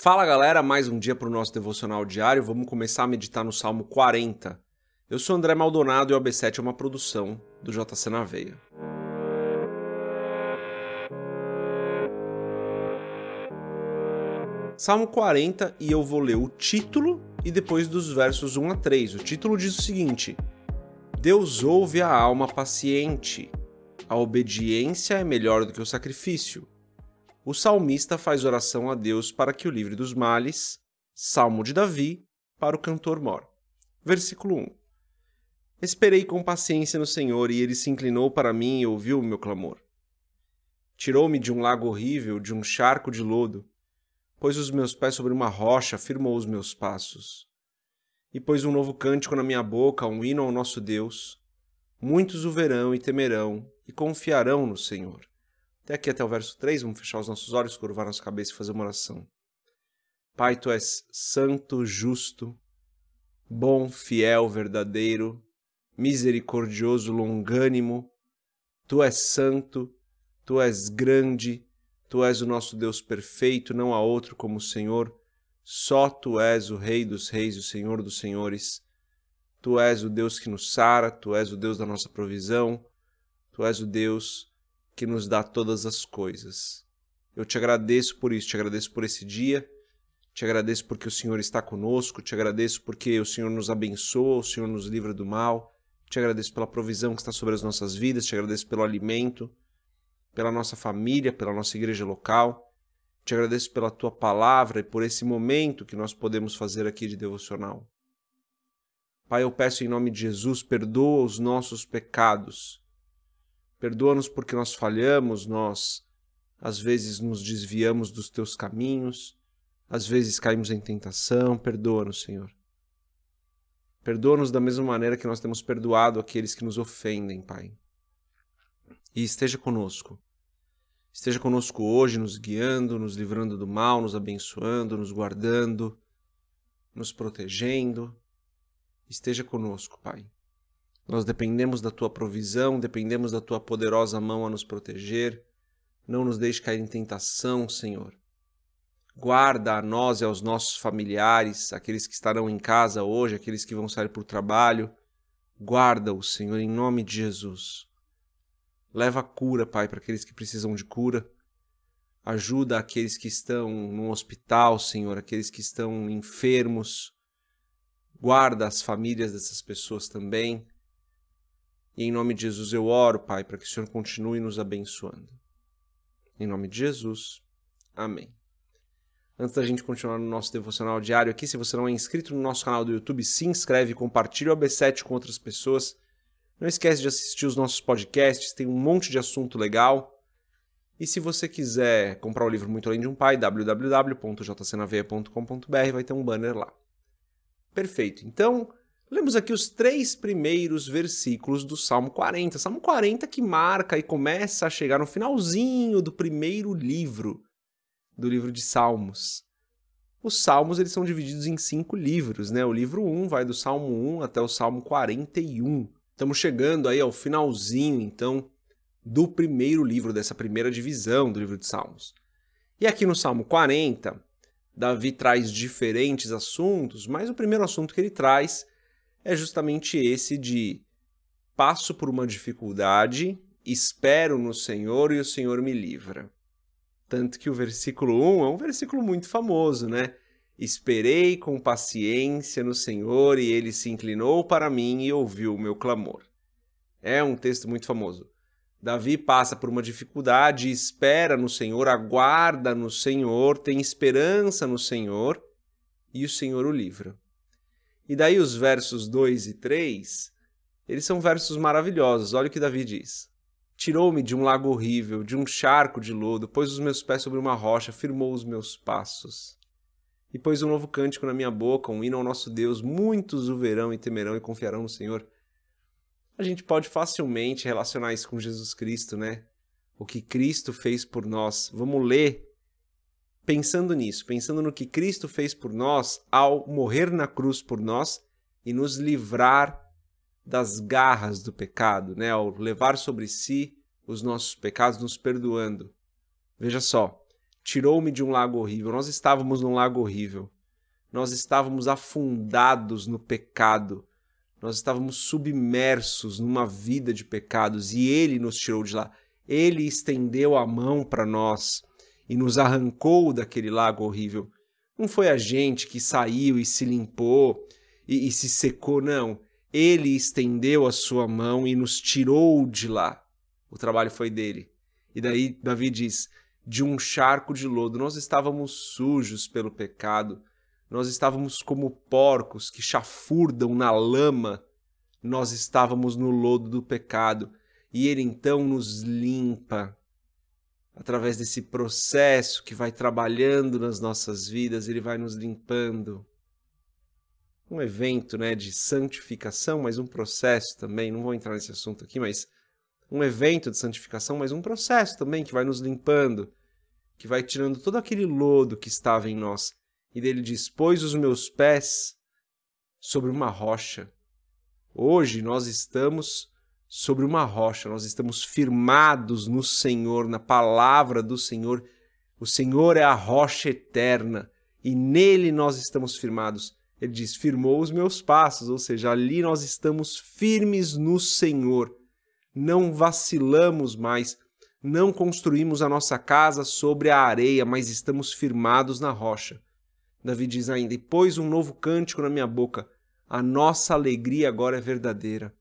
Fala galera, mais um dia para o nosso devocional diário. Vamos começar a meditar no Salmo 40. Eu sou André Maldonado e o AB7 é uma produção do JC na Veia. Salmo 40 e eu vou ler o título e depois dos versos 1 a 3. O título diz o seguinte: Deus ouve a alma paciente. A obediência é melhor do que o sacrifício o salmista faz oração a Deus para que o livre dos males, Salmo de Davi, para o cantor mor. Versículo 1. Esperei com paciência no Senhor, e ele se inclinou para mim e ouviu o meu clamor. Tirou-me de um lago horrível, de um charco de lodo, pôs os meus pés sobre uma rocha, firmou os meus passos. E pôs um novo cântico na minha boca, um hino ao nosso Deus. Muitos o verão e temerão, e confiarão no Senhor. Até aqui, até o verso 3, vamos fechar os nossos olhos, curvar nossa cabeça e fazer uma oração. Pai, tu és santo, justo, bom, fiel, verdadeiro, misericordioso, longânimo. Tu és santo, tu és grande, tu és o nosso Deus perfeito, não há outro como o Senhor. Só tu és o Rei dos Reis o Senhor dos Senhores. Tu és o Deus que nos sara, tu és o Deus da nossa provisão, tu és o Deus que nos dá todas as coisas. Eu te agradeço por isso, te agradeço por esse dia, te agradeço porque o Senhor está conosco, te agradeço porque o Senhor nos abençoa, o Senhor nos livra do mal, te agradeço pela provisão que está sobre as nossas vidas, te agradeço pelo alimento, pela nossa família, pela nossa igreja local. Te agradeço pela tua palavra e por esse momento que nós podemos fazer aqui de devocional. Pai, eu peço em nome de Jesus, perdoa os nossos pecados Perdoa-nos porque nós falhamos, nós às vezes nos desviamos dos teus caminhos, às vezes caímos em tentação. Perdoa-nos, Senhor. Perdoa-nos da mesma maneira que nós temos perdoado aqueles que nos ofendem, Pai. E esteja conosco. Esteja conosco hoje, nos guiando, nos livrando do mal, nos abençoando, nos guardando, nos protegendo. Esteja conosco, Pai. Nós dependemos da tua provisão, dependemos da tua poderosa mão a nos proteger. Não nos deixe cair em tentação, Senhor. Guarda a nós e aos nossos familiares, aqueles que estarão em casa hoje, aqueles que vão sair para o trabalho. Guarda-os, Senhor, em nome de Jesus. Leva cura, Pai, para aqueles que precisam de cura. Ajuda aqueles que estão no hospital, Senhor, aqueles que estão enfermos. Guarda as famílias dessas pessoas também. E em nome de Jesus eu oro, Pai, para que o Senhor continue nos abençoando. Em nome de Jesus. Amém. Antes da gente continuar no nosso devocional diário aqui, se você não é inscrito no nosso canal do YouTube, se inscreve, compartilha o AB7 com outras pessoas. Não esquece de assistir os nossos podcasts, tem um monte de assunto legal. E se você quiser comprar o livro Muito Além de um Pai, www.jcnaveia.com.br, vai ter um banner lá. Perfeito. Então, Lemos aqui os três primeiros versículos do Salmo 40. Salmo 40 que marca e começa a chegar no finalzinho do primeiro livro, do livro de Salmos. Os Salmos eles são divididos em cinco livros, né? O livro 1 vai do Salmo 1 até o Salmo 41. Estamos chegando aí ao finalzinho, então, do primeiro livro, dessa primeira divisão do livro de Salmos. E aqui no Salmo 40, Davi traz diferentes assuntos, mas o primeiro assunto que ele traz é justamente esse de passo por uma dificuldade, espero no Senhor e o Senhor me livra. Tanto que o versículo 1 é um versículo muito famoso, né? Esperei com paciência no Senhor e ele se inclinou para mim e ouviu o meu clamor. É um texto muito famoso. Davi passa por uma dificuldade, espera no Senhor, aguarda no Senhor, tem esperança no Senhor e o Senhor o livra. E daí os versos 2 e 3, eles são versos maravilhosos. Olha o que Davi diz. Tirou-me de um lago horrível, de um charco de lodo, pôs os meus pés sobre uma rocha, firmou os meus passos. E pôs um novo cântico na minha boca, um hino ao nosso Deus. Muitos o verão e temerão e confiarão no Senhor. A gente pode facilmente relacionar isso com Jesus Cristo, né? O que Cristo fez por nós. Vamos ler pensando nisso, pensando no que Cristo fez por nós ao morrer na cruz por nós e nos livrar das garras do pecado, né? Ao levar sobre si os nossos pecados, nos perdoando. Veja só, tirou-me de um lago horrível. Nós estávamos num lago horrível. Nós estávamos afundados no pecado. Nós estávamos submersos numa vida de pecados e ele nos tirou de lá. Ele estendeu a mão para nós e nos arrancou daquele lago horrível. Não foi a gente que saiu e se limpou e, e se secou, não. Ele estendeu a sua mão e nos tirou de lá. O trabalho foi dele. E daí Davi diz: de um charco de lodo. Nós estávamos sujos pelo pecado. Nós estávamos como porcos que chafurdam na lama. Nós estávamos no lodo do pecado. E ele então nos limpa através desse processo que vai trabalhando nas nossas vidas, ele vai nos limpando. Um evento né, de santificação, mas um processo também. Não vou entrar nesse assunto aqui, mas um evento de santificação, mas um processo também que vai nos limpando, que vai tirando todo aquele lodo que estava em nós. E dele diz: os meus pés sobre uma rocha. Hoje nós estamos sobre uma rocha, nós estamos firmados no Senhor, na palavra do Senhor. O Senhor é a rocha eterna e nele nós estamos firmados. Ele diz: firmou os meus passos, ou seja, ali nós estamos firmes no Senhor. Não vacilamos mais, não construímos a nossa casa sobre a areia, mas estamos firmados na rocha. Davi diz ainda: E pôs um novo cântico na minha boca, a nossa alegria agora é verdadeira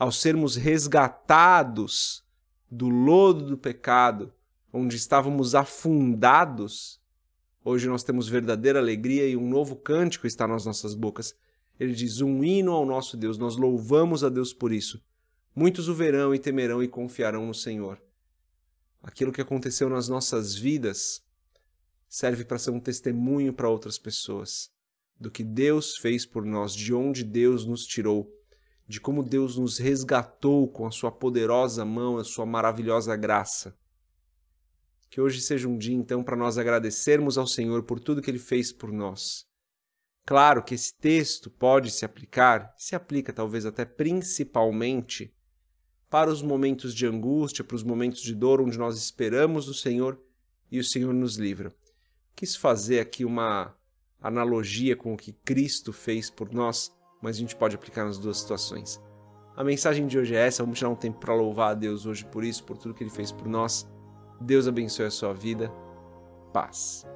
ao sermos resgatados do lodo do pecado, onde estávamos afundados, hoje nós temos verdadeira alegria e um novo cântico está nas nossas bocas. Ele diz: um hino ao nosso Deus, nós louvamos a Deus por isso. Muitos o verão e temerão e confiarão no Senhor. Aquilo que aconteceu nas nossas vidas serve para ser um testemunho para outras pessoas do que Deus fez por nós, de onde Deus nos tirou de como Deus nos resgatou com a sua poderosa mão, a sua maravilhosa graça. Que hoje seja um dia, então, para nós agradecermos ao Senhor por tudo que Ele fez por nós. Claro que esse texto pode se aplicar, se aplica talvez até principalmente para os momentos de angústia, para os momentos de dor onde nós esperamos o Senhor e o Senhor nos livra. Quis fazer aqui uma analogia com o que Cristo fez por nós mas a gente pode aplicar nas duas situações. A mensagem de hoje é essa, vamos tirar um tempo para louvar a Deus hoje por isso, por tudo que Ele fez por nós. Deus abençoe a sua vida. Paz.